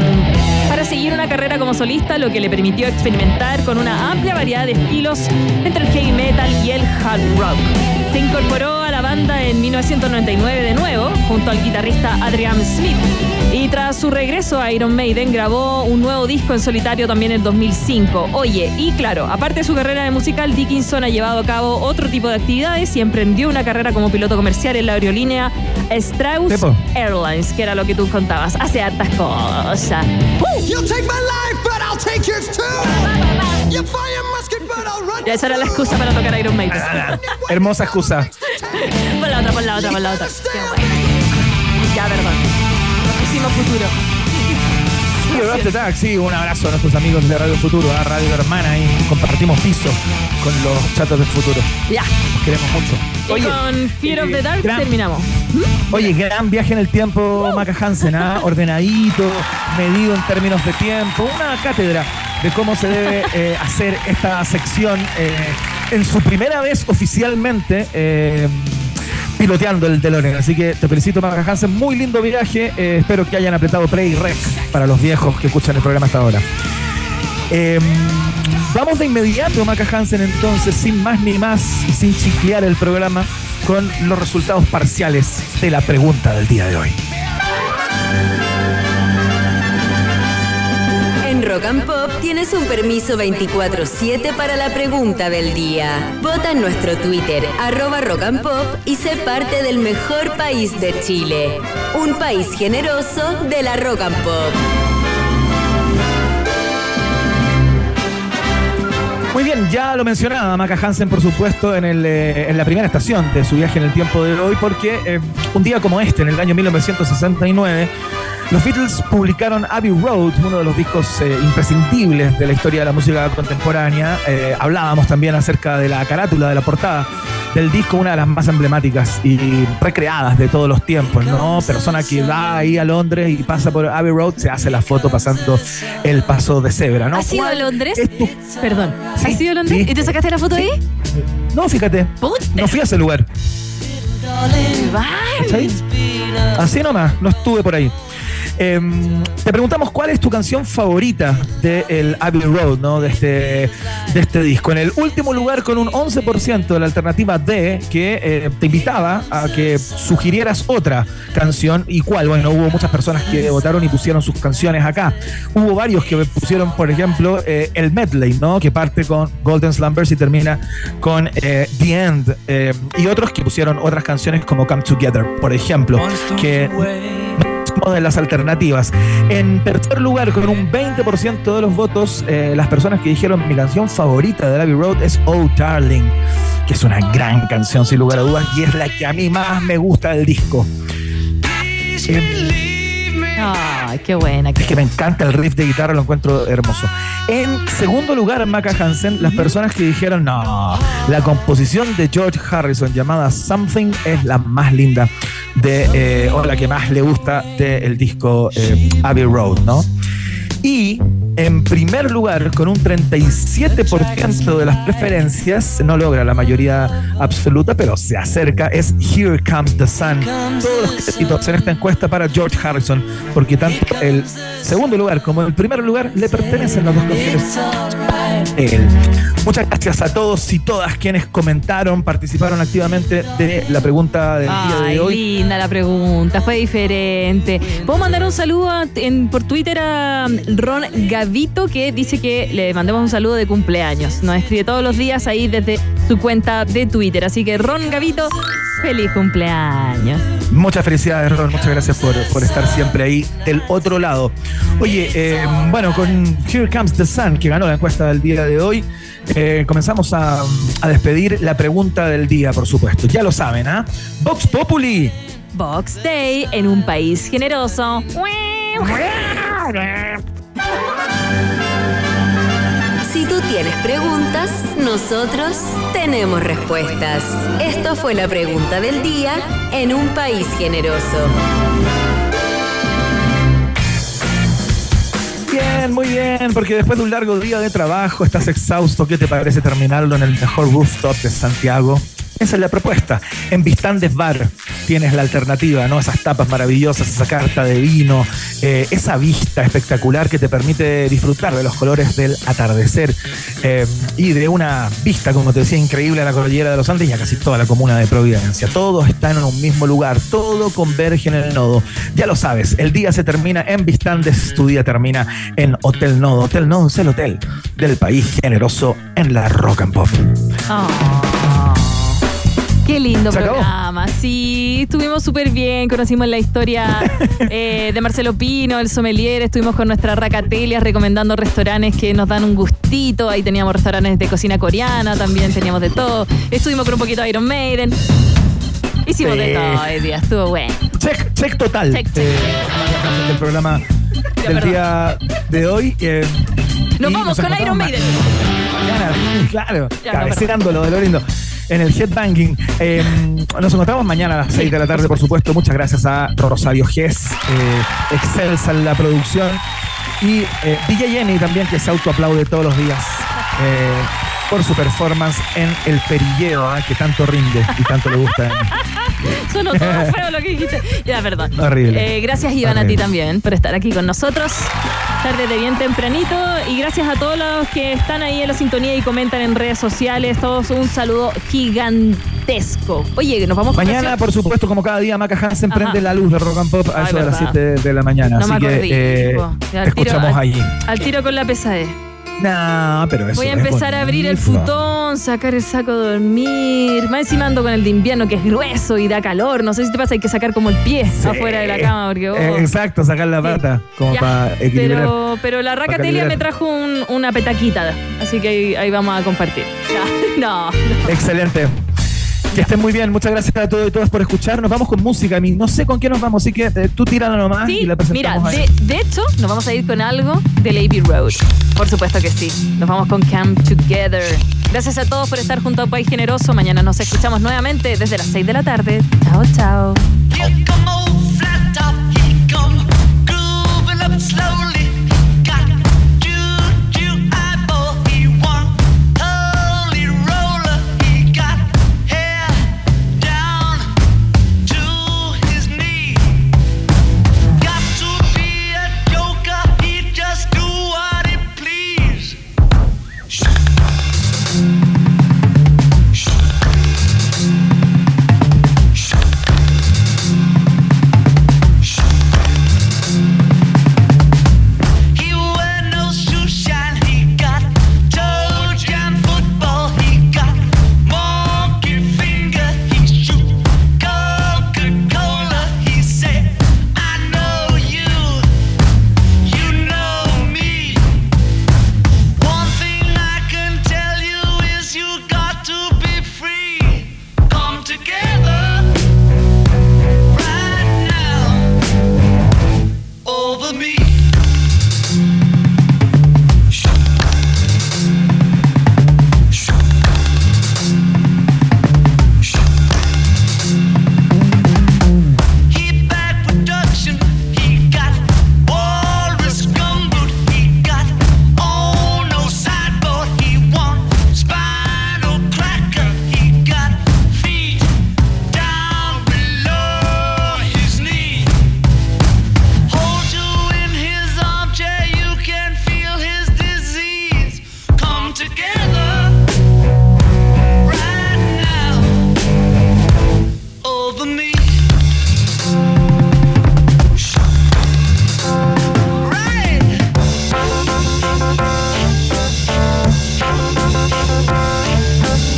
para seguir una carrera como solista, lo que le permitió experimentar con una amplia variedad de estilos entre el heavy metal y el hard rock. Se incorporó la banda en 1999 de nuevo, junto al guitarrista Adrian Smith. Y tras su regreso a Iron Maiden, grabó un nuevo disco en solitario también en 2005. Oye, y claro, aparte de su carrera de musical, Dickinson ha llevado a cabo otro tipo de actividades y emprendió una carrera como piloto comercial en la aerolínea Strauss Tepo. Airlines, que era lo que tú contabas. Hace hartas cosas. You'll Ya esa era la excusa para tocar Iron Maiden. Hermosa excusa. Pon la otra, pon la otra, pon la otra. Qué bueno. Ya, perdón. Hicimos futuro. Sí, un abrazo a nuestros amigos de Radio Futuro, a Radio Hermana, y compartimos piso con los chatos del futuro. Ya. Los queremos mucho. Y con Fear of the Dark gran- terminamos. Oye, gran viaje en el tiempo, Maca Hansen, ¿ah? ordenadito, medido en términos de tiempo, una cátedra de cómo se debe eh, hacer esta sección eh, en su primera vez oficialmente eh, piloteando el DeLorean. Así que te felicito, Maca Hansen, muy lindo viaje, eh, espero que hayan apretado play rec para los viejos que escuchan el programa hasta ahora. Eh, vamos de inmediato, Maca Hansen, entonces, sin más ni más sin chiclear el programa, con los resultados parciales de la pregunta del día de hoy. Rock and Pop tienes un permiso 24-7 para la pregunta del día. Vota en nuestro Twitter, arroba Rock and Pop, y sé parte del mejor país de Chile. Un país generoso de la Rock and Pop. Muy bien, ya lo mencionaba Maca Hansen, por supuesto, en, el, eh, en la primera estación de su viaje en el tiempo de hoy, porque eh, un día como este, en el año 1969, los Beatles publicaron Abbey Road, uno de los discos eh, imprescindibles de la historia de la música contemporánea. Eh, hablábamos también acerca de la carátula, de la portada del disco, una de las más emblemáticas y recreadas de todos los tiempos, ¿no? Persona que va ahí a Londres y pasa por Abbey Road, se hace la foto pasando el paso de cebra, ¿no? ¿Has ido a ¿Cuál Londres? es tu- Perdón. ¿Has ido a Londres? sí. ¿Y te sacaste la foto ahí? No, fíjate, no fui a ese lugar. ¿Cachai? Así nomás, no estuve por ahí. Em, te preguntamos cuál es tu canción favorita del Abbey Road, ¿no? De este, de este disco. En el último lugar, con un 11% de la alternativa D, que eh, te invitaba a que sugirieras otra canción. ¿Y cuál? Bueno, hubo muchas personas que votaron y pusieron sus canciones acá. Hubo varios que pusieron, por ejemplo, eh, el medley, ¿no? Que parte con Golden Slumbers y termina con eh, The End. Y otros que pusieron otras canciones como Come Together, por ejemplo, que de las alternativas. En tercer lugar, con un 20% de los votos, eh, las personas que dijeron mi canción favorita de Abbey Road es Oh Darling, que es una gran canción sin lugar a dudas y es la que a mí más me gusta del disco. Ay, qué buena. Es que me encanta el riff de guitarra, lo encuentro hermoso. En segundo lugar, Maca Hansen, las personas que dijeron, no, la composición de George Harrison llamada Something es la más linda de, eh, o la que más le gusta del disco eh, Abbey Road, ¿no? Y en primer lugar, con un 37% de las preferencias, no logra la mayoría absoluta, pero se acerca, es Here Comes the Sun. Todos los créditos en esta encuesta para George Harrison, porque tanto el segundo lugar como el primer lugar le pertenecen las dos canciones él. Muchas gracias a todos y todas quienes comentaron, participaron activamente de la pregunta del día de hoy. linda la pregunta, fue diferente. Puedo mandar un saludo en- por Twitter a Ron Gavito que dice que le mandemos un saludo de cumpleaños. Nos escribe todos los días ahí desde su cuenta de Twitter. Así que Ron Gavito, feliz cumpleaños. Muchas felicidades, Ron. Muchas gracias por, por estar siempre ahí del otro lado. Oye, eh, bueno, con Here Comes the Sun, que ganó la encuesta del día de hoy, eh, comenzamos a, a despedir la pregunta del día, por supuesto. Ya lo saben, ¿ah? Vox Populi. Box Day en un país generoso. Si tú tienes preguntas, nosotros tenemos respuestas. Esto fue la pregunta del día en un país generoso. Bien, muy bien, porque después de un largo día de trabajo estás exhausto. ¿Qué te parece terminarlo en el mejor rooftop de Santiago? Esa es la propuesta. En Vistandes Bar tienes la alternativa, ¿no? Esas tapas maravillosas, esa carta de vino, eh, esa vista espectacular que te permite disfrutar de los colores del atardecer eh, y de una vista, como te decía, increíble a la cordillera de los Andes y a casi toda la comuna de Providencia. Todos están en un mismo lugar, todo converge en el nodo. Ya lo sabes, el día se termina en Vistandes, tu día termina en Hotel Nodo. Hotel Nodo es el hotel del país generoso en la Rock and Pop. Ah, Qué lindo programa. Sí, estuvimos súper bien. Conocimos la historia eh, de Marcelo Pino, el sommelier. Estuvimos con nuestra Racatelia recomendando restaurantes que nos dan un gustito. Ahí teníamos restaurantes de cocina coreana, también teníamos de todo. Estuvimos con un poquito de Iron Maiden. Hicimos Sí. de todo hoy día. Estuvo bueno. Check, check total. Check, check. Eh, del programa del perdón. día de hoy. eh, Nos vamos con Iron ma- Maiden. Claro, Ya, no, cabeceando lo de lo lindo. En el headbanging. Eh, nos encontramos mañana a las 6 de la tarde, por supuesto. Muchas gracias a Rosario Gess, eh, excelsa en la producción. Y eh, DJ Jenny también, que se autoaplaude todos los días eh, por su performance en El Perilleo, ah, que tanto rinde y tanto le gusta. Sonó todo feo lo que dijiste. Ya, perdón. Horrible. Eh, gracias, Iván, a ti también por estar aquí con nosotros. Tarde de bien tempranito. Y gracias a todos los que están ahí en la sintonía y comentan en redes sociales. Todos un saludo gigante gigantesco. Oye, nos vamos con Mañana, por supuesto, como cada día, Maca Hansen Ajá. prende la luz de Rock and Pop a Ay, eso de las verdad. 7 de la mañana. No Así que eh, te escuchamos al- allí. Al tiro con la pesadez. No, pero eso Voy a empezar a abrir el futón, sacar el saco de dormir. Más encima ando con el de invierno que es grueso y da calor. No sé si te pasa, hay que sacar como el pie afuera de la cama porque oh, Eh, exacto, sacar la pata como Ya, para equilibrar. pero, pero la racatelia me trajo un- una petaquita, así que ahí, ahí vamos a compartir. Ya, No, no. Excelente. Que estén muy bien. Muchas gracias a todos y todas por escuchar. Nos vamos con música. Mi- No sé con qué nos vamos, así que eh, tú tírala nomás y la mira, presentamos de, ahí. de hecho, nos vamos a ir con algo de Lady Road. Por supuesto que sí. Nos vamos con Come Together. Gracias a todos por estar junto a País Generoso. Mañana nos escuchamos nuevamente desde las 6 de la tarde. Chao, chao.